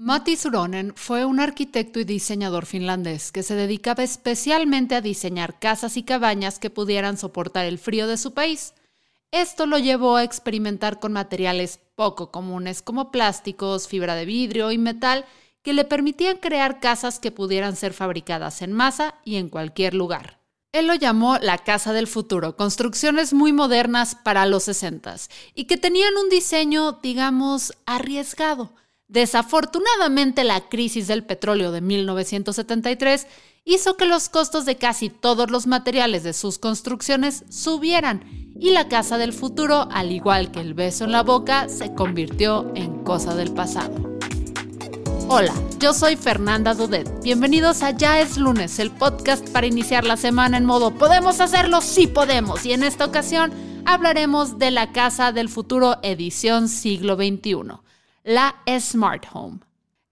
Matti Suronen fue un arquitecto y diseñador finlandés que se dedicaba especialmente a diseñar casas y cabañas que pudieran soportar el frío de su país. Esto lo llevó a experimentar con materiales poco comunes como plásticos, fibra de vidrio y metal que le permitían crear casas que pudieran ser fabricadas en masa y en cualquier lugar. Él lo llamó la Casa del Futuro, construcciones muy modernas para los 60 y que tenían un diseño, digamos, arriesgado Desafortunadamente, la crisis del petróleo de 1973 hizo que los costos de casi todos los materiales de sus construcciones subieran y la casa del futuro, al igual que el beso en la boca, se convirtió en cosa del pasado. Hola, yo soy Fernanda Dudet. Bienvenidos a Ya es lunes, el podcast para iniciar la semana en modo ¿Podemos hacerlo? Sí podemos. Y en esta ocasión hablaremos de la Casa del Futuro edición siglo XXI la Smart Home.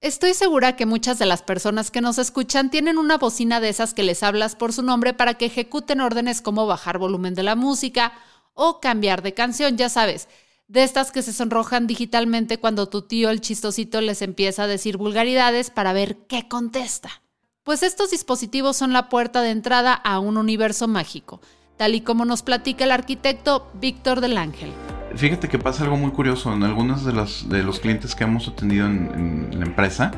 Estoy segura que muchas de las personas que nos escuchan tienen una bocina de esas que les hablas por su nombre para que ejecuten órdenes como bajar volumen de la música o cambiar de canción, ya sabes, de estas que se sonrojan digitalmente cuando tu tío el chistosito les empieza a decir vulgaridades para ver qué contesta. Pues estos dispositivos son la puerta de entrada a un universo mágico, tal y como nos platica el arquitecto Víctor del Ángel. Fíjate que pasa algo muy curioso. En algunos de los, de los clientes que hemos atendido en, la empresa,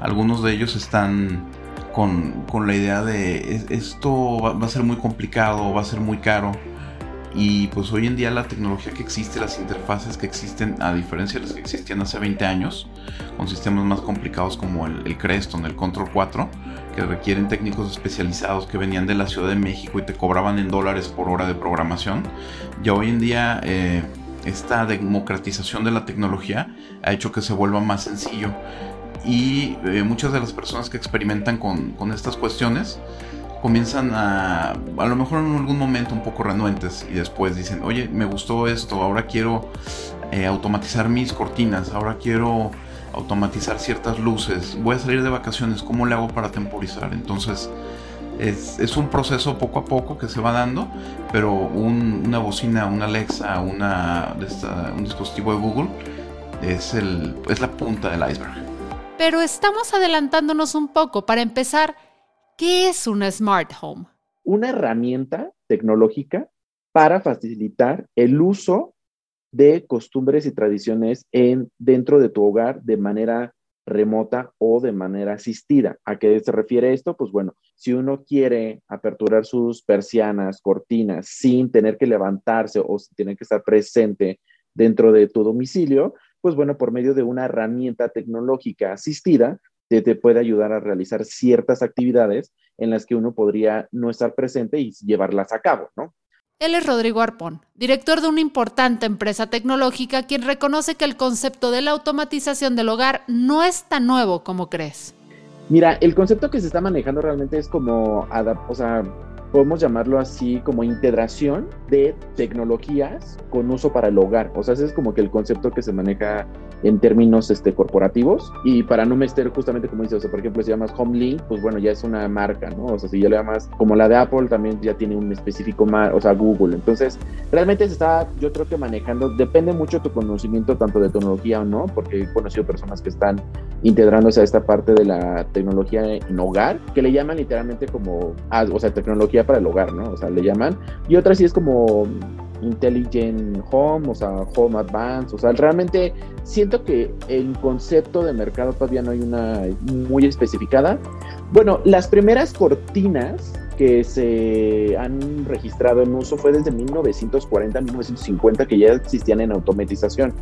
algunos de ellos están con, la idea de esto va, a ser muy complicado, va a ser muy caro. Y pues hoy en día la tecnología que existe, las interfaces que existen, a diferencia de las que existían hace 20 años, con sistemas más complicados como el, el Creston, el Control 4, que requieren técnicos especializados que venían de la Ciudad de México y te cobraban en dólares por hora de programación, ya hoy en día... Eh, esta democratización de la tecnología ha hecho que se vuelva más sencillo y eh, muchas de las personas que experimentan con, estas cuestiones comienzan a, a lo mejor en algún momento un poco renuentes y después dicen, oye, me gustó esto, ahora quiero eh, automatizar mis cortinas, ahora quiero automatizar ciertas luces, voy a salir de vacaciones, ¿cómo le hago para temporizar? Entonces, es, un proceso poco a poco que se va dando, pero una bocina, una Alexa, una, un dispositivo de Google es, el, es la punta del iceberg. Pero estamos adelantándonos un poco. Para empezar, ¿qué es una smart home? Una herramienta tecnológica para facilitar el uso de costumbres y tradiciones en, dentro de tu hogar de manera remota o de manera asistida. ¿A qué se refiere esto? Pues bueno, si uno quiere aperturar sus persianas, cortinas, sin tener que levantarse o sin tener que estar presente dentro de tu domicilio, pues bueno, por medio de una herramienta tecnológica asistida, te, puede ayudar a realizar ciertas actividades en las que uno podría no estar presente y llevarlas a cabo, ¿no? Él es Rodrigo Arpón, director de una importante empresa tecnológica, quien reconoce que el concepto de la automatización del hogar no es tan nuevo como crees. Mira, el concepto que se está manejando realmente es como, o sea, podemos llamarlo así como integración de tecnologías con uso para el hogar. O sea, ese es como que el concepto que se maneja en términos este, corporativos. Y para no meter justamente como dice, o sea, por ejemplo, si llamas HomeLink, pues bueno, ya es una marca, ¿no? O sea, si ya le llamas como la de Apple, también ya tiene un específico, o sea, Google. Entonces, realmente se está, yo creo que manejando, depende mucho tu conocimiento tanto de tecnología o no, porque he conocido personas que están integrándose a esta parte de la tecnología en hogar, que le llaman literalmente como, ah, o sea, tecnología para el hogar, ¿no? O sea, le llaman. Y otra sí es como Intelligent Home, o sea, Home Advance, o sea, realmente siento que el concepto de mercado todavía no hay una muy especificada. Bueno, las primeras cortinas que se han registrado en uso fue desde 1940, 1950 que ya existían en automatización.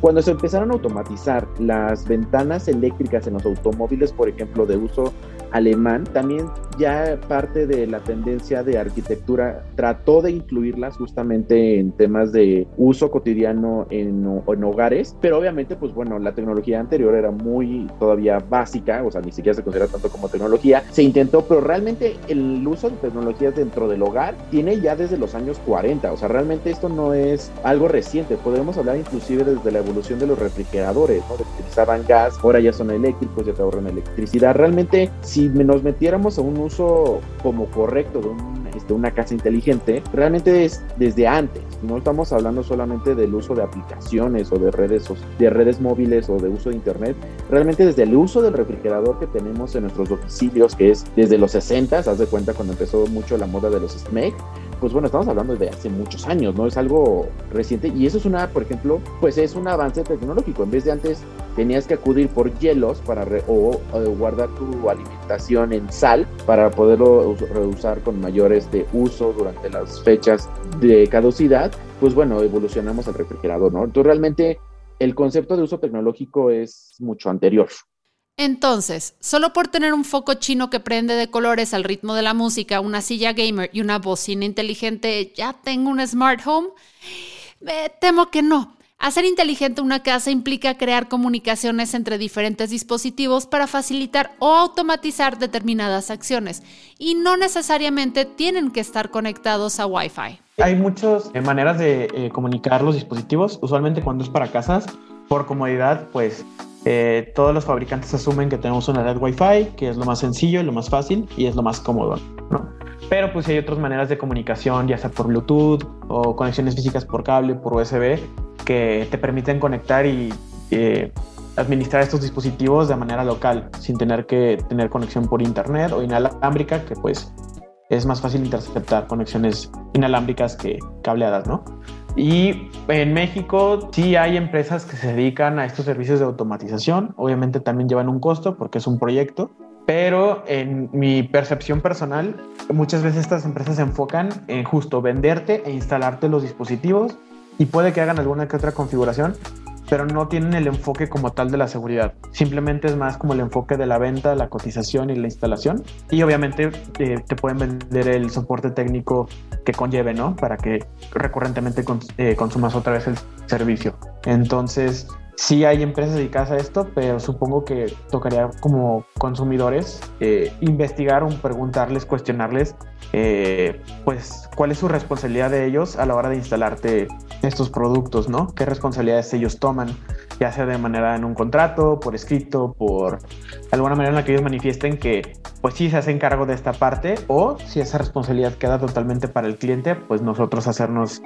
Cuando se empezaron a automatizar las ventanas eléctricas en los automóviles, por ejemplo, de uso alemán, también ya parte de la tendencia de arquitectura trató de incluirlas justamente en temas de uso cotidiano en, en, hogares, pero obviamente pues bueno, la tecnología anterior era muy todavía básica, o sea, ni siquiera se considera tanto como tecnología, se intentó, pero realmente el uso de tecnologías dentro del hogar tiene ya desde los años 40, o sea, realmente esto no es algo reciente, podemos hablar inclusive desde la evolución de los refrigeradores, ¿no? Utilizaban gas, ahora ya son eléctricos, ya te ahorran electricidad, realmente si nos metiéramos a un uso como correcto de un este, una casa inteligente, realmente es desde antes. No estamos hablando solamente del uso de aplicaciones o de redes, de redes móviles o de uso de internet. Realmente desde el uso del refrigerador que tenemos en nuestros domicilios, que es desde los 60, haz de cuenta cuando empezó mucho la moda de los SMEG, pues bueno, estamos hablando de hace muchos años, ¿no? Es algo reciente y eso es una, por ejemplo, pues es un avance tecnológico. En vez de antes tenías que acudir por hielos para o, guardar tu alimentación en sal para poderlo reusar con mayor este, uso durante las fechas de caducidad, pues bueno, evolucionamos al refrigerador, ¿no? Entonces realmente el concepto de uso tecnológico es mucho anterior. Entonces, solo por tener un foco chino que prende de colores al ritmo de la música, una silla gamer y una bocina inteligente, ¿ya tengo un smart home? Me temo que no. Hacer inteligente una casa implica crear comunicaciones entre diferentes dispositivos para facilitar o automatizar determinadas acciones y no necesariamente tienen que estar conectados a Wi-Fi. Hay muchas eh, maneras de eh, comunicar los dispositivos, usualmente cuando es para casas, por comodidad, pues eh, todos los fabricantes asumen que tenemos una red Wi-Fi, que es lo más sencillo, lo más fácil y es lo más cómodo. Pero pues hay otras maneras de comunicación, ya sea por Bluetooth o conexiones físicas por cable, por USB, que te permiten conectar y eh, administrar estos dispositivos de manera local, sin tener que tener conexión por internet o inalámbrica, que pues es más fácil interceptar conexiones inalámbricas que cableadas, ¿no? Y en México sí hay empresas que se dedican a estos servicios de automatización. Obviamente también llevan un costo porque es un proyecto, pero en mi percepción personal, muchas veces estas empresas se enfocan en justo venderte e instalarte los dispositivos y puede que hagan alguna que otra configuración, pero no tienen el enfoque como tal de la seguridad. Simplemente es más como el enfoque de la venta, la cotización y la instalación. Y obviamente eh, te pueden vender el soporte técnico que conlleve, ¿no? Para que recurrentemente eh, consumas otra vez el servicio. Entonces, sí hay empresas dedicadas a esto, pero supongo que tocaría como consumidores eh, investigar o preguntarles, cuestionarles, pues, cuál es su responsabilidad de ellos a la hora de instalarte estos productos, ¿no? ¿Qué responsabilidades ellos toman? Ya sea de manera en un contrato, por escrito, por alguna manera en la que ellos manifiesten que pues sí se hacen cargo de esta parte o si esa responsabilidad queda totalmente para el cliente, pues nosotros hacernos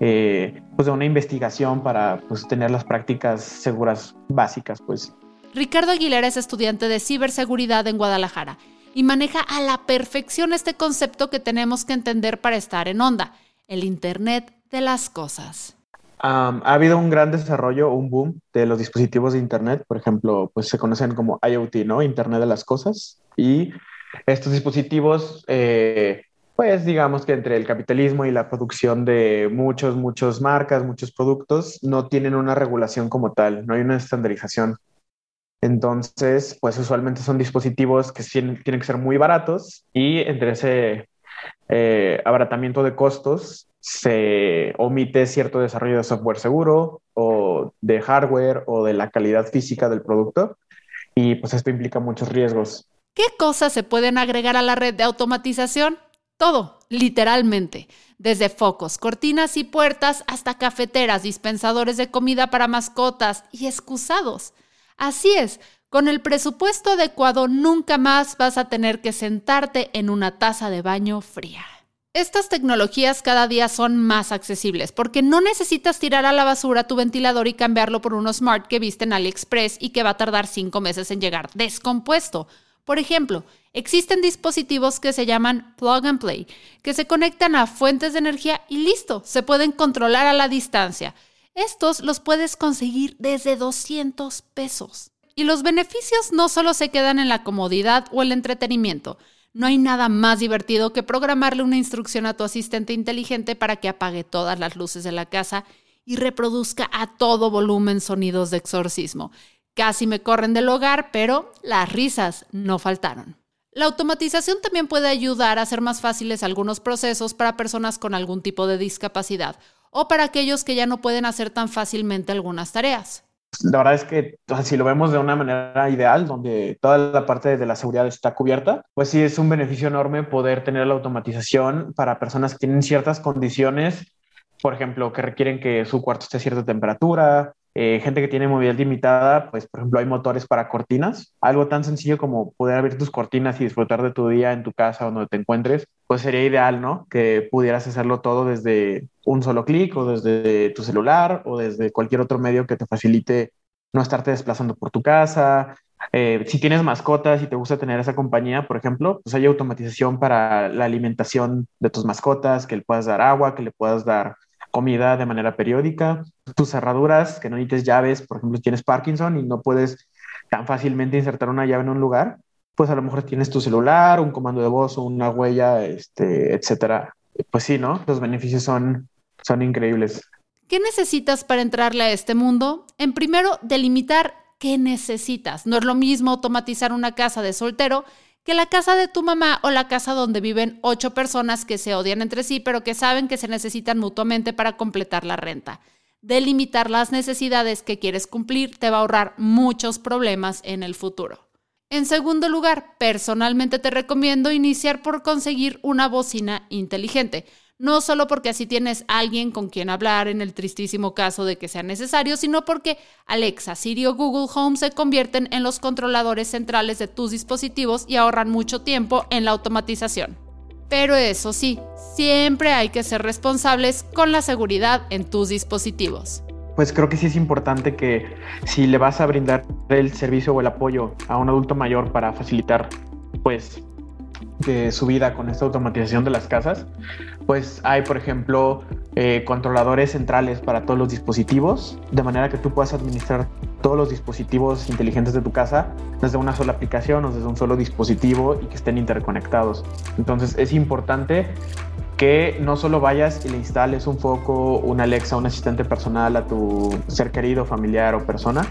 eh, pues de una investigación para pues tener las prácticas seguras básicas, pues. Ricardo Aguilera es estudiante de ciberseguridad en Guadalajara y maneja a la perfección este concepto que tenemos que entender para estar en onda, el Internet de las cosas. Ha habido un gran desarrollo, un boom de los dispositivos de Internet, por ejemplo, pues se conocen como IoT, ¿no? Internet de las cosas. Y estos dispositivos, eh, pues digamos que entre el capitalismo y la producción de muchos, muchas marcas, muchos productos, no tienen una regulación como tal, no hay una estandarización. Entonces, pues usualmente son dispositivos que tienen, que ser muy baratos y entre ese eh, abaratamiento de costos se omite cierto desarrollo de software seguro o de hardware o de la calidad física del producto y pues esto implica muchos riesgos. ¿Qué cosas se pueden agregar a la red de automatización? Todo, literalmente, desde focos, cortinas y puertas hasta cafeteras, dispensadores de comida para mascotas y excusados. Así es, con el presupuesto adecuado nunca más vas a tener que sentarte en una taza de baño fría. Estas tecnologías cada día son más accesibles porque no necesitas tirar a la basura tu ventilador y cambiarlo por uno smart que viste en AliExpress y que va a tardar cinco meses en llegar descompuesto. Por ejemplo, existen dispositivos que se llaman plug and play, que se conectan a fuentes de energía y listo, se pueden controlar a la distancia. Estos los puedes conseguir desde 200 pesos. Y los beneficios no solo se quedan en la comodidad o el entretenimiento, no hay nada más divertido que programarle una instrucción a tu asistente inteligente para que apague todas las luces de la casa y reproduzca a todo volumen sonidos de exorcismo. Casi me corren del hogar, pero las risas no faltaron. La automatización también puede ayudar a hacer más fáciles algunos procesos para personas con algún tipo de discapacidad o para aquellos que ya no pueden hacer tan fácilmente algunas tareas la verdad es que si lo vemos de una manera ideal, donde toda la parte de la seguridad está cubierta, pues sí es un beneficio enorme poder tener la automatización para personas que tienen ciertas condiciones, por ejemplo, que requieren que su cuarto esté a cierta temperatura, eh, gente que tiene movilidad limitada, pues por ejemplo hay motores para cortinas, algo tan sencillo como poder abrir tus cortinas y disfrutar de tu día en tu casa o donde te encuentres pues sería ideal, ¿no? Que pudieras hacerlo todo desde un solo clic o desde tu celular o desde cualquier otro medio que te facilite no estarte desplazando por tu casa. Eh, si tienes mascotas y te gusta tener esa compañía, por ejemplo, pues hay automatización para la alimentación de tus mascotas, que le puedas dar agua, que le puedas dar comida de manera periódica. Tus cerraduras, que no necesites llaves, por ejemplo, si tienes Parkinson y no puedes tan fácilmente insertar una llave en un lugar, pues a lo mejor tienes tu celular, un comando de voz o una huella, este, etcétera. Pues sí, ¿no? Los beneficios son, son increíbles. ¿Qué necesitas para entrarle a este mundo? En primero, delimitar qué necesitas. No es lo mismo automatizar una casa de soltero que la casa de tu mamá o la casa donde viven ocho personas que se odian entre sí, pero que saben que se necesitan mutuamente para completar la renta. Delimitar las necesidades que quieres cumplir te va a ahorrar muchos problemas en el futuro. En segundo lugar, personalmente te recomiendo iniciar por conseguir una bocina inteligente. No solo porque así tienes alguien con quien hablar en el tristísimo caso de que sea necesario, sino porque Alexa, Siri o Google Home se convierten en los controladores centrales de tus dispositivos y ahorran mucho tiempo en la automatización. Pero eso sí, siempre hay que ser responsables con la seguridad en tus dispositivos pues creo que sí es importante que si le vas a brindar el servicio o el apoyo a un adulto mayor para facilitar pues de su vida con esta automatización de las casas, pues hay, por ejemplo, eh, controladores centrales para todos los dispositivos, de manera que tú puedas administrar todos los dispositivos inteligentes de tu casa desde una sola aplicación o desde un solo dispositivo y que estén interconectados. Entonces es importante que no solo vayas y le instales un foco, una Alexa, un asistente personal a tu ser querido, familiar o persona,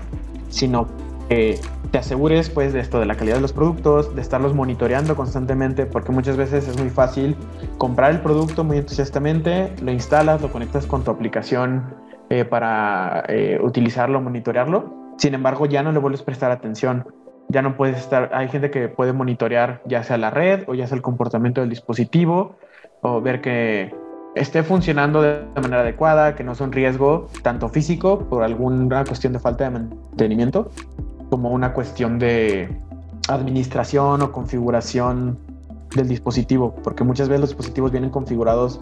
sino que te asegures pues de esto, de la calidad de los productos, de estarlos monitoreando constantemente, porque muchas veces es muy fácil comprar el producto muy entusiastamente, lo instalas, lo conectas con tu aplicación eh, para eh, utilizarlo, monitorearlo, sin embargo ya no le vuelves a prestar atención. Ya no puedes estar, hay gente que puede monitorear ya sea la red o ya sea el comportamiento del dispositivo o ver que esté funcionando de manera adecuada, que no sea un riesgo tanto físico por alguna cuestión de falta de mantenimiento, como una cuestión de administración o configuración del dispositivo, porque muchas veces los dispositivos vienen configurados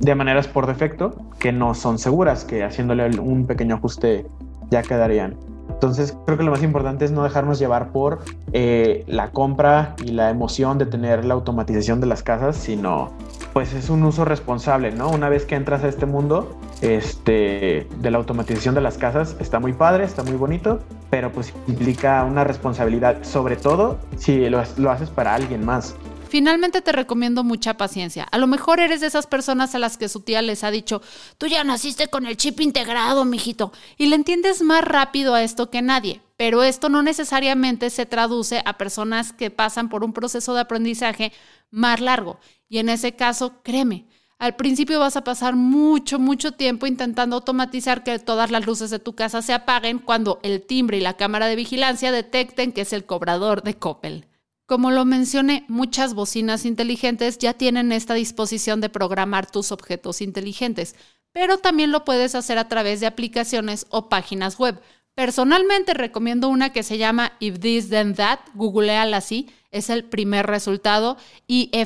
de maneras por defecto que no son seguras, que haciéndole un pequeño ajuste ya quedarían. Entonces creo que lo más importante es no dejarnos llevar por eh, la compra y la emoción de tener la automatización de las casas, sino pues es un uso responsable, ¿no? Una vez que entras a este mundo este, de la automatización de las casas, está muy padre, está muy bonito, pero pues implica una responsabilidad, sobre todo si lo, lo haces para alguien más. Finalmente te recomiendo mucha paciencia. A lo mejor eres de esas personas a las que su tía les ha dicho, tú ya naciste con el chip integrado, mijito, y le entiendes más rápido a esto que nadie. Pero esto no necesariamente se traduce a personas que pasan por un proceso de aprendizaje más largo. Y en ese caso, créeme, al principio vas a pasar mucho, mucho tiempo intentando automatizar que todas las luces de tu casa se apaguen cuando el timbre y la cámara de vigilancia detecten que es el cobrador de Coppel. Como lo mencioné, muchas bocinas inteligentes ya tienen esta disposición de programar tus objetos inteligentes, pero también lo puedes hacer a través de aplicaciones o páginas web. Personalmente recomiendo una que se llama If This Then That, googleala así, es el primer resultado, ifttt.com,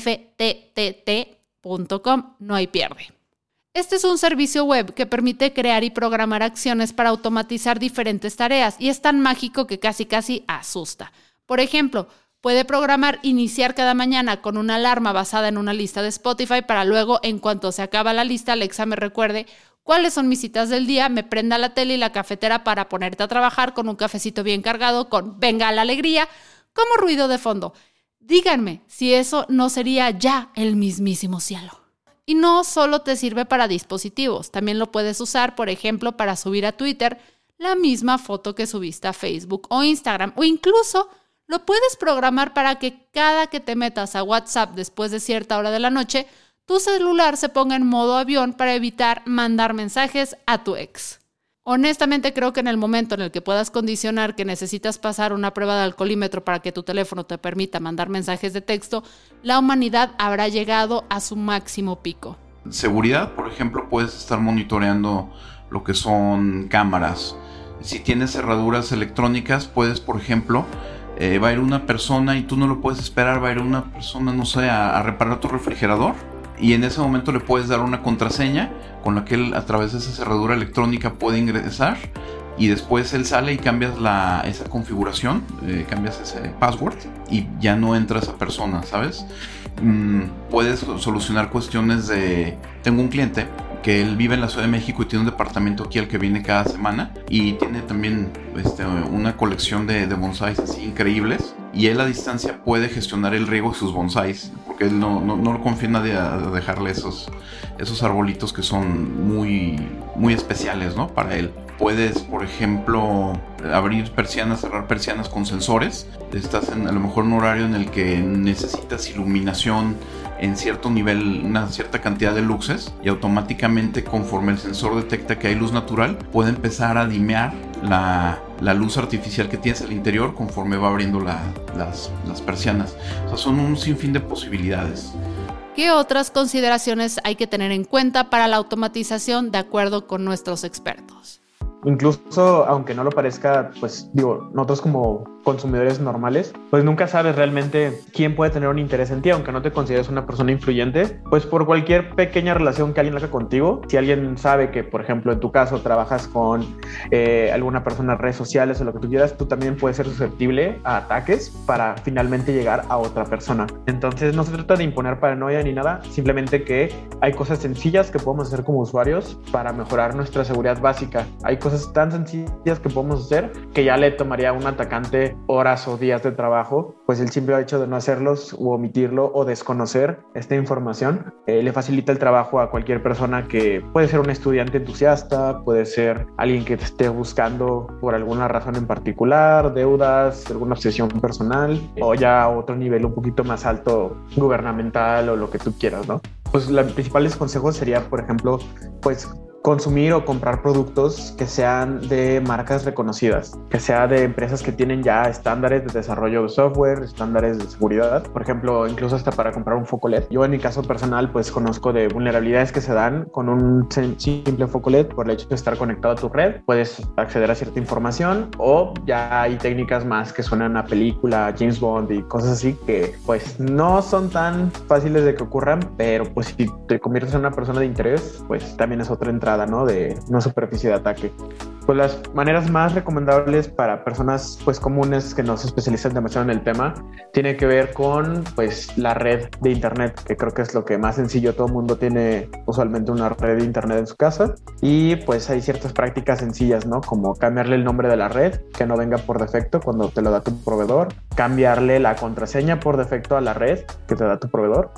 no hay pierde. Este es un servicio web que permite crear y programar acciones para automatizar diferentes tareas y es tan mágico que casi casi asusta. Por ejemplo, Puede programar iniciar cada mañana con una alarma basada en una lista de Spotify para luego, en cuanto se acaba la lista, Alexa me recuerde cuáles son mis citas del día, me prenda la tele y la cafetera para ponerte a trabajar con un cafecito bien cargado con Venga la alegría, como ruido de fondo. Díganme si eso no sería ya el mismísimo cielo. Y no solo te sirve para dispositivos, también lo puedes usar, por ejemplo, para subir a Twitter la misma foto que subiste a Facebook o Instagram o incluso lo puedes programar para que cada que te metas a WhatsApp después de cierta hora de la noche, tu celular se ponga en modo avión para evitar mandar mensajes a tu ex. Honestamente creo que en el momento en el que puedas condicionar que necesitas pasar una prueba de alcoholímetro para que tu teléfono te permita mandar mensajes de texto, la humanidad habrá llegado a su máximo pico. Seguridad, por ejemplo, puedes estar monitoreando lo que son cámaras. Si tienes cerraduras electrónicas, puedes, por ejemplo, eh, va a ir una persona y tú no lo puedes esperar, va a ir una persona, no sé, a, reparar tu refrigerador y en ese momento le puedes dar una contraseña con la que él a través de esa cerradura electrónica puede ingresar y después él sale y cambias la, esa configuración, eh, cambias ese password y ya no entra esa persona, ¿sabes? Mm, puedes solucionar cuestiones de... Tengo un cliente que él vive en la Ciudad de México y tiene un departamento aquí al que viene cada semana y tiene también este, una colección de, bonsáis así increíbles y él a distancia puede gestionar el riego de sus bonsáis porque él no, no, no lo confía nadie a dejarle esos, esos arbolitos que son muy, muy especiales ¿no? para él. Puedes, por ejemplo, abrir persianas, cerrar persianas con sensores. Estás en a lo mejor un horario en el que necesitas iluminación en cierto nivel, una cierta cantidad de luces y automáticamente conforme el sensor detecta que hay luz natural, puede empezar a dimear la, luz artificial que tienes al interior conforme va abriendo las, las persianas. O sea, son un sinfín de posibilidades. ¿Qué otras consideraciones hay que tener en cuenta para la automatización de acuerdo con nuestros expertos? Incluso, aunque no lo parezca, pues digo, nosotros como consumidores normales, pues nunca sabes realmente quién puede tener un interés en ti, aunque no te consideres una persona influyente, pues por cualquier pequeña relación que alguien haga contigo, si alguien sabe que, por ejemplo, en tu caso trabajas con eh, alguna persona en redes sociales o lo que tú quieras, tú también puedes ser susceptible a ataques para finalmente llegar a otra persona. Entonces no se trata de imponer paranoia ni nada, simplemente que hay cosas sencillas que podemos hacer como usuarios para mejorar nuestra seguridad básica. Hay cosas tan sencillas que podemos hacer que ya le tomaría a un atacante horas o días de trabajo, pues el simple hecho de no hacerlos o omitirlo o desconocer esta información eh, le facilita el trabajo a cualquier persona que puede ser un estudiante entusiasta, puede ser alguien que esté buscando por alguna razón en particular, deudas, alguna obsesión personal o ya otro nivel un poquito más alto gubernamental o lo que tú quieras, ¿no? Pues los principales consejos sería, por ejemplo, pues consumir o comprar productos que sean de marcas reconocidas, que sea de empresas que tienen ya estándares de desarrollo de software, estándares de seguridad, por ejemplo, incluso hasta para comprar un foco LED. Yo en mi caso personal pues conozco de vulnerabilidades que se dan con un simple foco LED por el hecho de estar conectado a tu red, puedes acceder a cierta información o ya hay técnicas más que suenan a película, James Bond y cosas así que pues no son tan fáciles de que ocurran, pero pues si te conviertes en una persona de interés, pues también es otra entrada de una superficie de ataque. Pues las maneras más recomendables para personas pues comunes que no se especializan demasiado en el tema tiene que ver con pues la red de internet, que creo que es lo que más sencillo. Todo mundo tiene usualmente una red de internet en su casa y pues hay ciertas prácticas sencillas, ¿no? Como cambiarle el nombre de la red, que no venga por defecto cuando te lo da tu proveedor, cambiarle la contraseña por defecto a la red que te da tu proveedor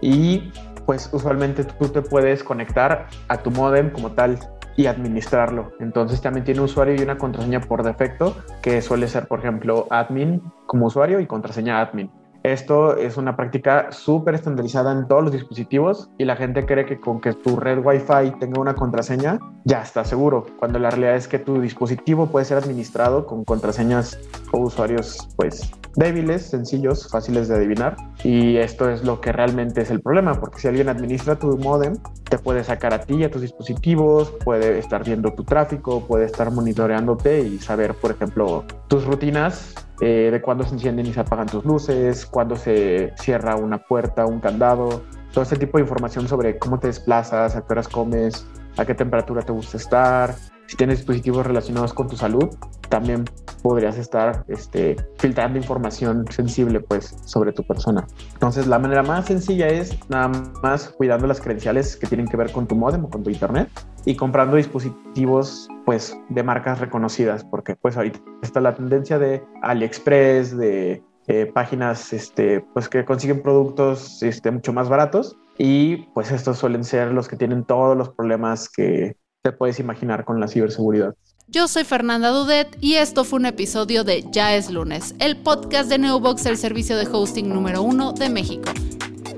y pues usualmente tú te puedes conectar a tu modem como tal y administrarlo. Entonces también tiene usuario y una contraseña por defecto que suele ser, por ejemplo, admin como usuario y contraseña admin. Esto es una práctica súper estandarizada en todos los dispositivos y la gente cree que con que tu red Wi-Fi tenga una contraseña ya está seguro, cuando la realidad es que tu dispositivo puede ser administrado con contraseñas o usuarios pues débiles, sencillos, fáciles de adivinar. Y esto es lo que realmente es el problema, porque si alguien administra tu modem, te puede sacar a ti y a tus dispositivos, puede estar viendo tu tráfico, puede estar monitoreándote y saber, por ejemplo, tus rutinas eh, de cuándo se encienden y se apagan tus luces, cuándo se cierra una puerta, un candado, todo ese tipo de información sobre cómo te desplazas, a qué horas comes, a qué temperatura te gusta estar. Si tienes dispositivos relacionados con tu salud, también podrías estar este, filtrando información sensible pues, sobre tu persona. Entonces, la manera más sencilla es nada más cuidando las credenciales que tienen que ver con tu modem o con tu internet y comprando dispositivos pues de marcas reconocidas, porque pues ahorita está la tendencia de AliExpress, de eh, páginas este, pues que consiguen productos este, mucho más baratos y pues estos suelen ser los que tienen todos los problemas que te puedes imaginar con la ciberseguridad. Yo soy Fernanda Dudet y esto fue un episodio de Ya es lunes, el podcast de Neobox, el servicio de hosting número uno de México.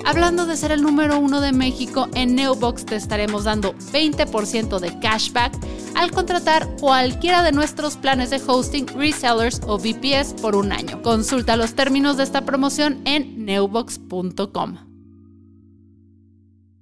Hablando de ser el número uno de México, en Neobox te estaremos dando 20% de cashback al contratar cualquiera de nuestros planes de hosting, resellers o VPS por un año. Consulta los términos de esta promoción en neobox.com.